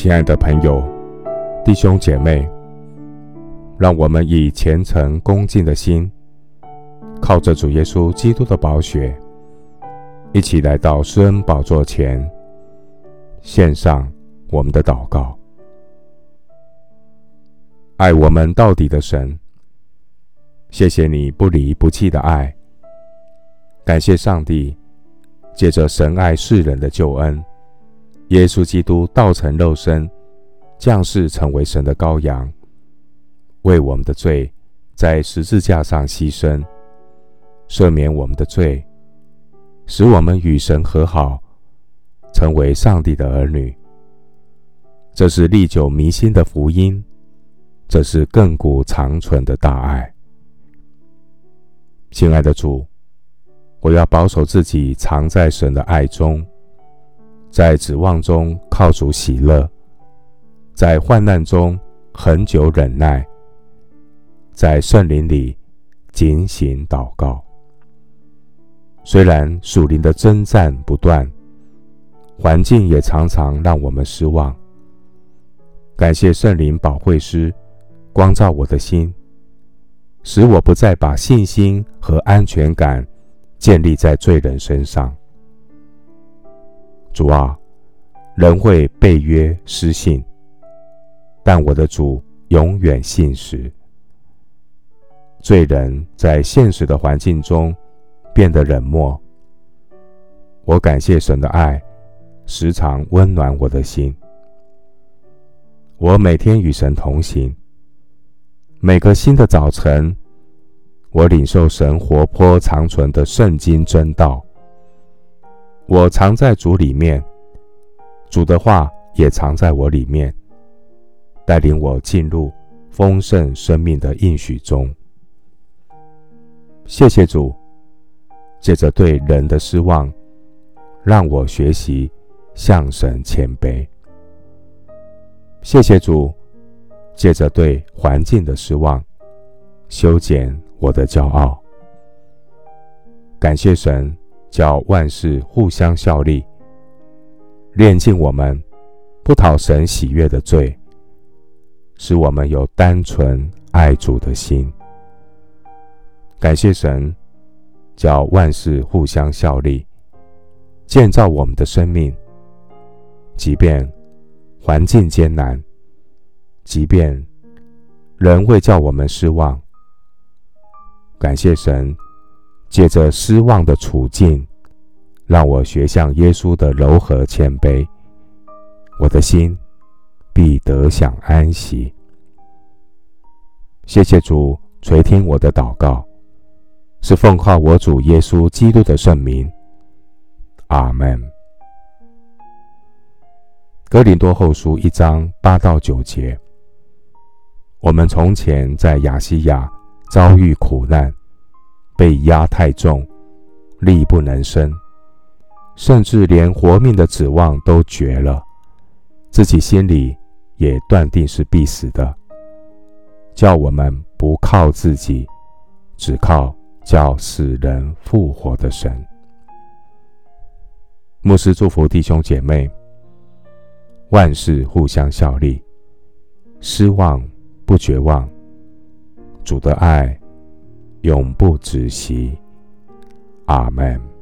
亲爱的朋友、弟兄姐妹，让我们以虔诚恭敬的心，靠着主耶稣基督的宝血，一起来到施恩宝座前，献上我们的祷告。爱我们到底的神，谢谢你不离不弃的爱。感谢上帝，借着神爱世人的救恩。耶稣基督道成肉身，降世成为神的羔羊，为我们的罪在十字架上牺牲，赦免我们的罪，使我们与神和好，成为上帝的儿女。这是历久弥新的福音，这是亘古长存的大爱。亲爱的主，我要保守自己，藏在神的爱中。在指望中靠主喜乐，在患难中恒久忍耐，在圣灵里警醒祷告。虽然属灵的征战不断，环境也常常让我们失望，感谢圣灵保惠师光照我的心，使我不再把信心和安全感建立在罪人身上。主啊，人会背约失信，但我的主永远信实。罪人在现实的环境中变得冷漠，我感谢神的爱，时常温暖我的心。我每天与神同行，每个新的早晨，我领受神活泼长存的圣经真道。我藏在主里面，主的话也藏在我里面，带领我进入丰盛生命的应许中。谢谢主，借着对人的失望，让我学习向神谦卑。谢谢主，借着对环境的失望，修剪我的骄傲。感谢神。叫万事互相效力，炼净我们不讨神喜悦的罪，使我们有单纯爱主的心。感谢神，叫万事互相效力，建造我们的生命。即便环境艰难，即便人会叫我们失望，感谢神。借着失望的处境，让我学像耶稣的柔和谦卑，我的心必得享安息。谢谢主垂听我的祷告，是奉靠我主耶稣基督的圣名。阿门。哥林多后书一章八到九节，我们从前在亚细亚遭遇苦难。被压太重，力不能生，甚至连活命的指望都绝了，自己心里也断定是必死的。叫我们不靠自己，只靠叫死人复活的神。牧师祝福弟兄姐妹，万事互相效力，失望不绝望，主的爱。永不止息，阿门。